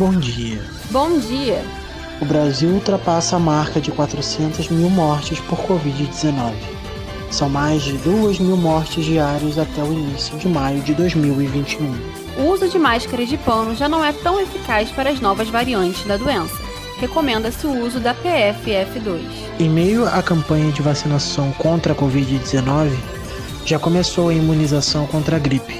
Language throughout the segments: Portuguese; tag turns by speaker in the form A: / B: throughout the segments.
A: Bom dia.
B: Bom dia.
A: O Brasil ultrapassa a marca de 400 mil mortes por Covid-19. São mais de 2 mil mortes diárias até o início de maio de 2021.
B: O uso de máscaras de pano já não é tão eficaz para as novas variantes da doença. Recomenda-se o uso da PFF2.
A: Em meio à campanha de vacinação contra a Covid-19, já começou a imunização contra a gripe.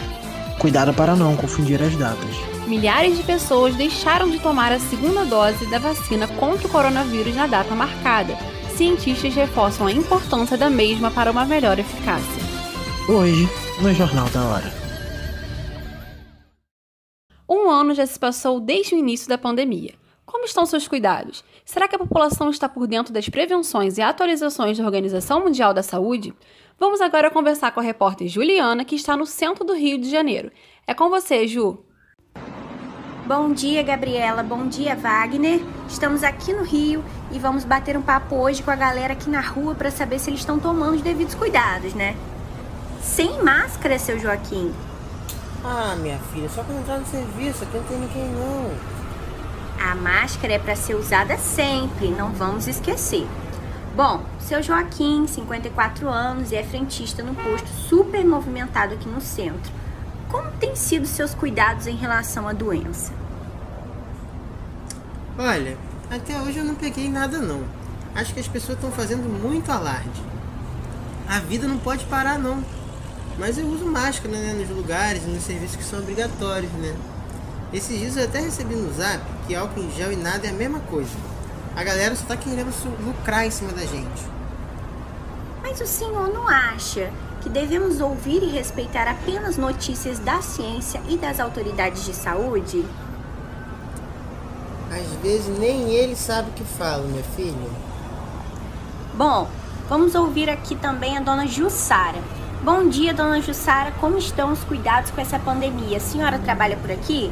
A: Cuidado para não confundir as datas
B: milhares de pessoas deixaram de tomar a segunda dose da vacina contra o coronavírus na data marcada. Cientistas reforçam a importância da mesma para uma melhor eficácia.
A: Hoje, no Jornal da Hora.
B: Um ano já se passou desde o início da pandemia. Como estão seus cuidados? Será que a população está por dentro das prevenções e atualizações da Organização Mundial da Saúde? Vamos agora conversar com a repórter Juliana, que está no centro do Rio de Janeiro. É com você, Ju.
C: Bom dia, Gabriela. Bom dia, Wagner. Estamos aqui no Rio e vamos bater um papo hoje com a galera aqui na rua para saber se eles estão tomando os devidos cuidados, né? Sem máscara, seu Joaquim.
D: Ah, minha filha, só para entrar no serviço, aqui não tem ninguém não.
C: A máscara é para ser usada sempre, não vamos esquecer. Bom, seu Joaquim, 54 anos e é frentista no posto super movimentado aqui no centro. Como têm sido seus cuidados em relação à doença?
D: Olha, até hoje eu não peguei nada não. Acho que as pessoas estão fazendo muito alarde. A vida não pode parar não. Mas eu uso máscara né, nos lugares nos serviços que são obrigatórios, né? Esses dias eu até recebi no zap que álcool em gel e nada é a mesma coisa. A galera só tá querendo lucrar em cima da gente.
C: Mas o senhor não acha que devemos ouvir e respeitar apenas notícias da ciência e das autoridades de saúde?
D: Às vezes nem ele sabe o que fala, minha filha.
C: Bom, vamos ouvir aqui também a dona Jussara. Bom dia, dona Jussara. Como estão os cuidados com essa pandemia? A senhora trabalha por aqui?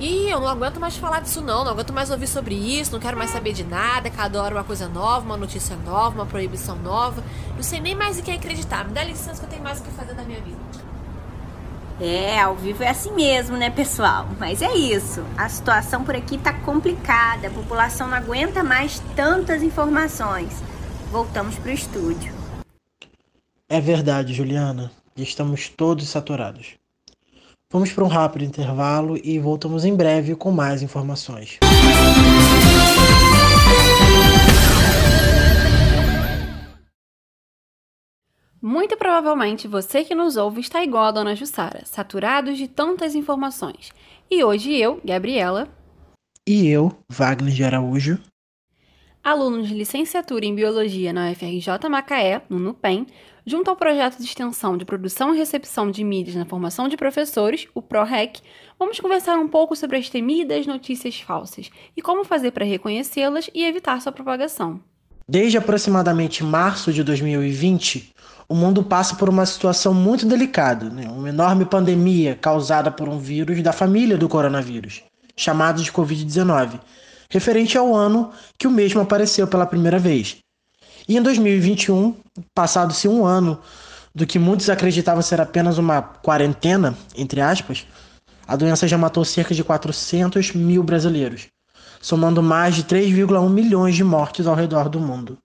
E: Ih, eu não aguento mais falar disso não, não aguento mais ouvir sobre isso, não quero mais saber de nada, cada hora uma coisa nova, uma notícia nova, uma proibição nova. Não sei nem mais em quem acreditar. Me dá licença que eu tenho mais o que fazer da minha vida.
C: É, ao vivo é assim mesmo, né, pessoal? Mas é isso. A situação por aqui tá complicada. A população não aguenta mais tantas informações. Voltamos pro estúdio.
A: É verdade, Juliana. Estamos todos saturados. Vamos para um rápido intervalo e voltamos em breve com mais informações.
B: Muito provavelmente você que nos ouve está igual a Dona Jussara, saturados de tantas informações. E hoje eu, Gabriela.
A: E eu, Wagner de Araújo.
B: Alunos de licenciatura em Biologia na UFRJ Macaé, no NUPEM, junto ao projeto de extensão de produção e recepção de mídias na formação de professores, o PROREC, vamos conversar um pouco sobre as temidas notícias falsas e como fazer para reconhecê-las e evitar sua propagação.
A: Desde aproximadamente março de 2020, o mundo passa por uma situação muito delicada, né? uma enorme pandemia causada por um vírus da família do coronavírus, chamado de Covid-19, referente ao ano que o mesmo apareceu pela primeira vez. E em 2021, passado-se um ano do que muitos acreditavam ser apenas uma quarentena, entre aspas, a doença já matou cerca de 400 mil brasileiros, somando mais de 3,1 milhões de mortes ao redor do mundo.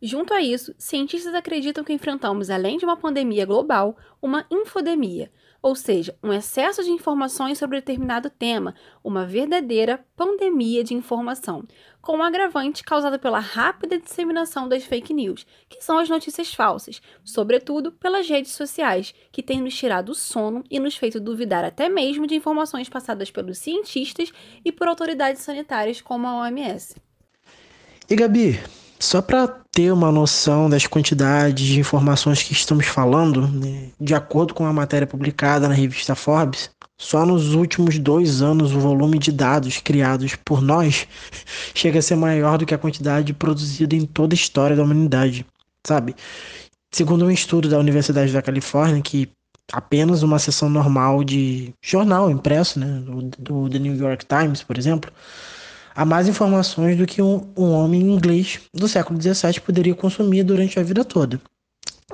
B: Junto a isso, cientistas acreditam que enfrentamos, além de uma pandemia global, uma infodemia, ou seja, um excesso de informações sobre determinado tema, uma verdadeira pandemia de informação, com um agravante causado pela rápida disseminação das fake news, que são as notícias falsas, sobretudo pelas redes sociais, que têm nos tirado o sono e nos feito duvidar até mesmo de informações passadas pelos cientistas e por autoridades sanitárias como a OMS.
A: E Gabi, só para ter uma noção das quantidades de informações que estamos falando, né, de acordo com a matéria publicada na revista Forbes, só nos últimos dois anos o volume de dados criados por nós chega a ser maior do que a quantidade produzida em toda a história da humanidade, sabe? Segundo um estudo da Universidade da Califórnia, que apenas uma sessão normal de jornal impresso, né, do, do The New York Times, por exemplo, há mais informações do que um, um homem inglês do século XVII poderia consumir durante a vida toda.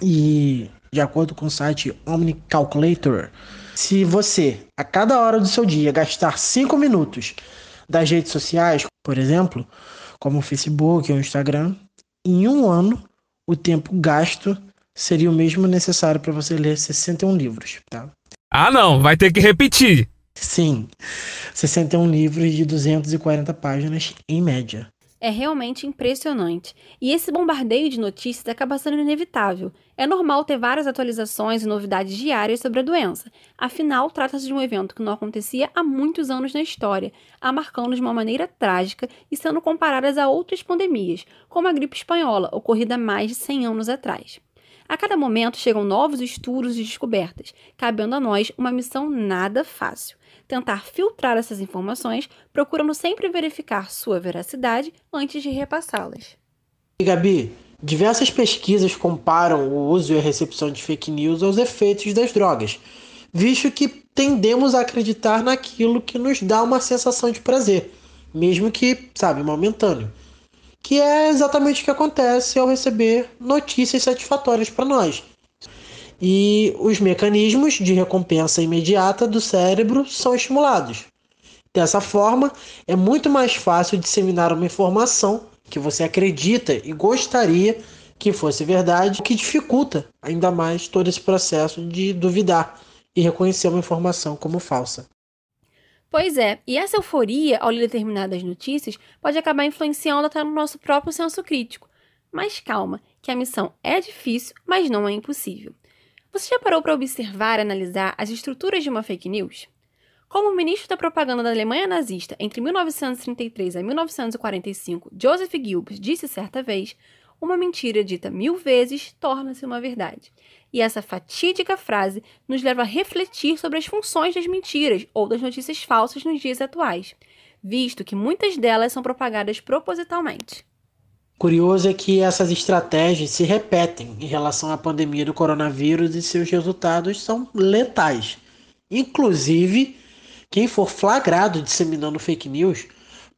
A: E, de acordo com o site Omni Calculator, Se você, a cada hora do seu dia, gastar 5 minutos das redes sociais, por exemplo, como o Facebook ou o Instagram, em um ano, o tempo gasto seria o mesmo necessário para você ler 61 livros, tá?
F: Ah, não, vai ter que repetir.
A: Sim, 61 livros de 240 páginas em média.
B: É realmente impressionante. E esse bombardeio de notícias acaba sendo inevitável. É normal ter várias atualizações e novidades diárias sobre a doença. Afinal, trata-se de um evento que não acontecia há muitos anos na história, a marcando de uma maneira trágica e sendo comparadas a outras pandemias, como a gripe espanhola, ocorrida mais de 100 anos atrás. A cada momento chegam novos estudos e descobertas, cabendo a nós uma missão nada fácil tentar filtrar essas informações, procurando sempre verificar sua veracidade antes de repassá-las.
A: E Gabi, diversas pesquisas comparam o uso e a recepção de fake news aos efeitos das drogas, visto que tendemos a acreditar naquilo que nos dá uma sensação de prazer, mesmo que, sabe, momentâneo. Que é exatamente o que acontece ao receber notícias satisfatórias para nós e os mecanismos de recompensa imediata do cérebro são estimulados. Dessa forma, é muito mais fácil disseminar uma informação que você acredita e gostaria que fosse verdade, o que dificulta ainda mais todo esse processo de duvidar e reconhecer uma informação como falsa.
B: Pois é, e essa euforia ao ler determinadas notícias pode acabar influenciando até no nosso próprio senso crítico. Mas calma, que a missão é difícil, mas não é impossível. Você já parou para observar e analisar as estruturas de uma fake news? Como o ministro da propaganda da Alemanha nazista entre 1933 a 1945, Joseph Goebbels, disse certa vez, uma mentira dita mil vezes torna-se uma verdade. E essa fatídica frase nos leva a refletir sobre as funções das mentiras ou das notícias falsas nos dias atuais, visto que muitas delas são propagadas propositalmente.
A: Curioso é que essas estratégias se repetem em relação à pandemia do coronavírus e seus resultados são letais. Inclusive, quem for flagrado disseminando fake news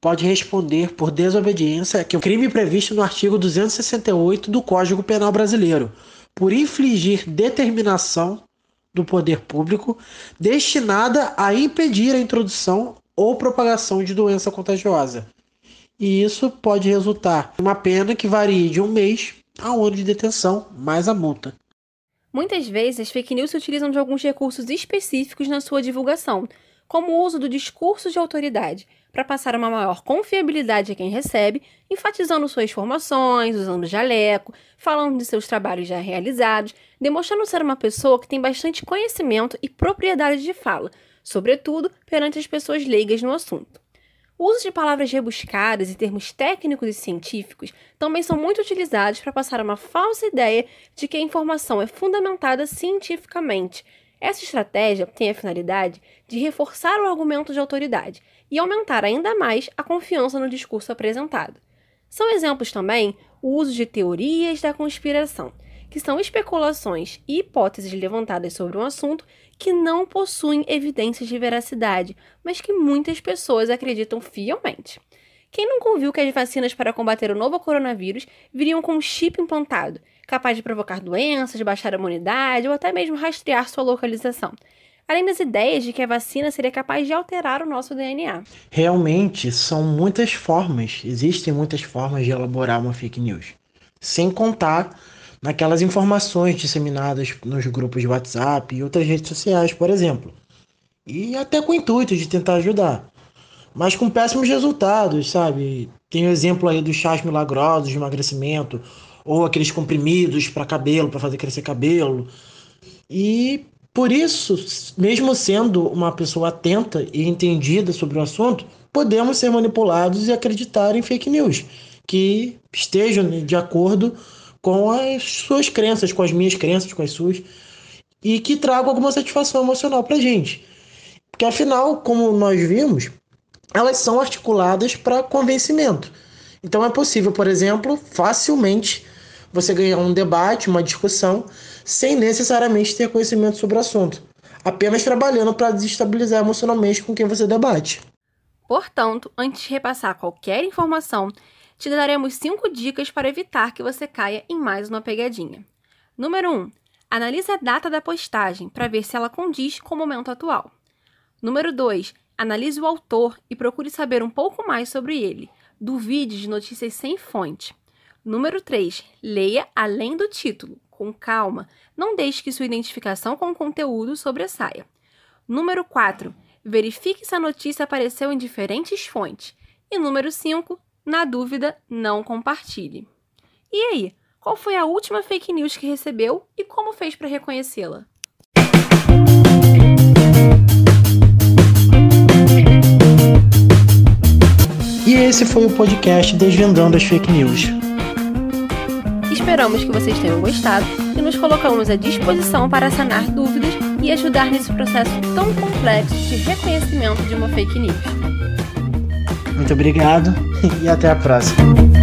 A: pode responder por desobediência, que é um crime previsto no artigo 268 do Código Penal Brasileiro, por infligir determinação do poder público destinada a impedir a introdução ou propagação de doença contagiosa e isso pode resultar em uma pena que varie de um mês a um ano de detenção, mais a multa.
B: Muitas vezes, as fake news se utilizam de alguns recursos específicos na sua divulgação, como o uso do discurso de autoridade, para passar uma maior confiabilidade a quem recebe, enfatizando suas formações, usando jaleco, falando de seus trabalhos já realizados, demonstrando ser uma pessoa que tem bastante conhecimento e propriedade de fala, sobretudo perante as pessoas leigas no assunto. O uso de palavras rebuscadas e termos técnicos e científicos também são muito utilizados para passar uma falsa ideia de que a informação é fundamentada cientificamente. Essa estratégia tem a finalidade de reforçar o argumento de autoridade e aumentar ainda mais a confiança no discurso apresentado. São exemplos também o uso de teorias da conspiração, que são especulações e hipóteses levantadas sobre um assunto que não possuem evidências de veracidade, mas que muitas pessoas acreditam fielmente. Quem nunca ouviu que as vacinas para combater o novo coronavírus viriam com um chip implantado, capaz de provocar doenças, baixar a imunidade ou até mesmo rastrear sua localização? Além das ideias de que a vacina seria capaz de alterar o nosso DNA.
A: Realmente, são muitas formas, existem muitas formas de elaborar uma fake news. Sem contar naquelas informações disseminadas nos grupos de WhatsApp e outras redes sociais, por exemplo. E até com o intuito de tentar ajudar. Mas com péssimos resultados, sabe? Tem o exemplo aí dos chás milagrosos de emagrecimento, ou aqueles comprimidos para cabelo, para fazer crescer cabelo. E por isso, mesmo sendo uma pessoa atenta e entendida sobre o assunto, podemos ser manipulados e acreditar em fake news que estejam de acordo com as suas crenças, com as minhas crenças, com as suas, e que tragam alguma satisfação emocional para gente. Porque afinal, como nós vimos, elas são articuladas para convencimento. Então é possível, por exemplo, facilmente você ganhar um debate, uma discussão, sem necessariamente ter conhecimento sobre o assunto, apenas trabalhando para desestabilizar emocionalmente com quem você debate.
B: Portanto, antes de repassar qualquer informação, te daremos 5 dicas para evitar que você caia em mais uma pegadinha. Número 1. Um, Analise a data da postagem para ver se ela condiz com o momento atual. Número 2. Analise o autor e procure saber um pouco mais sobre ele. Duvide de notícias sem fonte. Número 3. Leia além do título, com calma. Não deixe que sua identificação com o conteúdo sobressaia. Número 4. Verifique se a notícia apareceu em diferentes fontes. E número 5. Na dúvida, não compartilhe. E aí, qual foi a última fake news que recebeu e como fez para reconhecê-la?
A: E esse foi o podcast Desvendando as Fake News.
B: Esperamos que vocês tenham gostado e nos colocamos à disposição para sanar dúvidas e ajudar nesse processo tão complexo de reconhecimento de uma fake news.
A: Muito obrigado e até a próxima.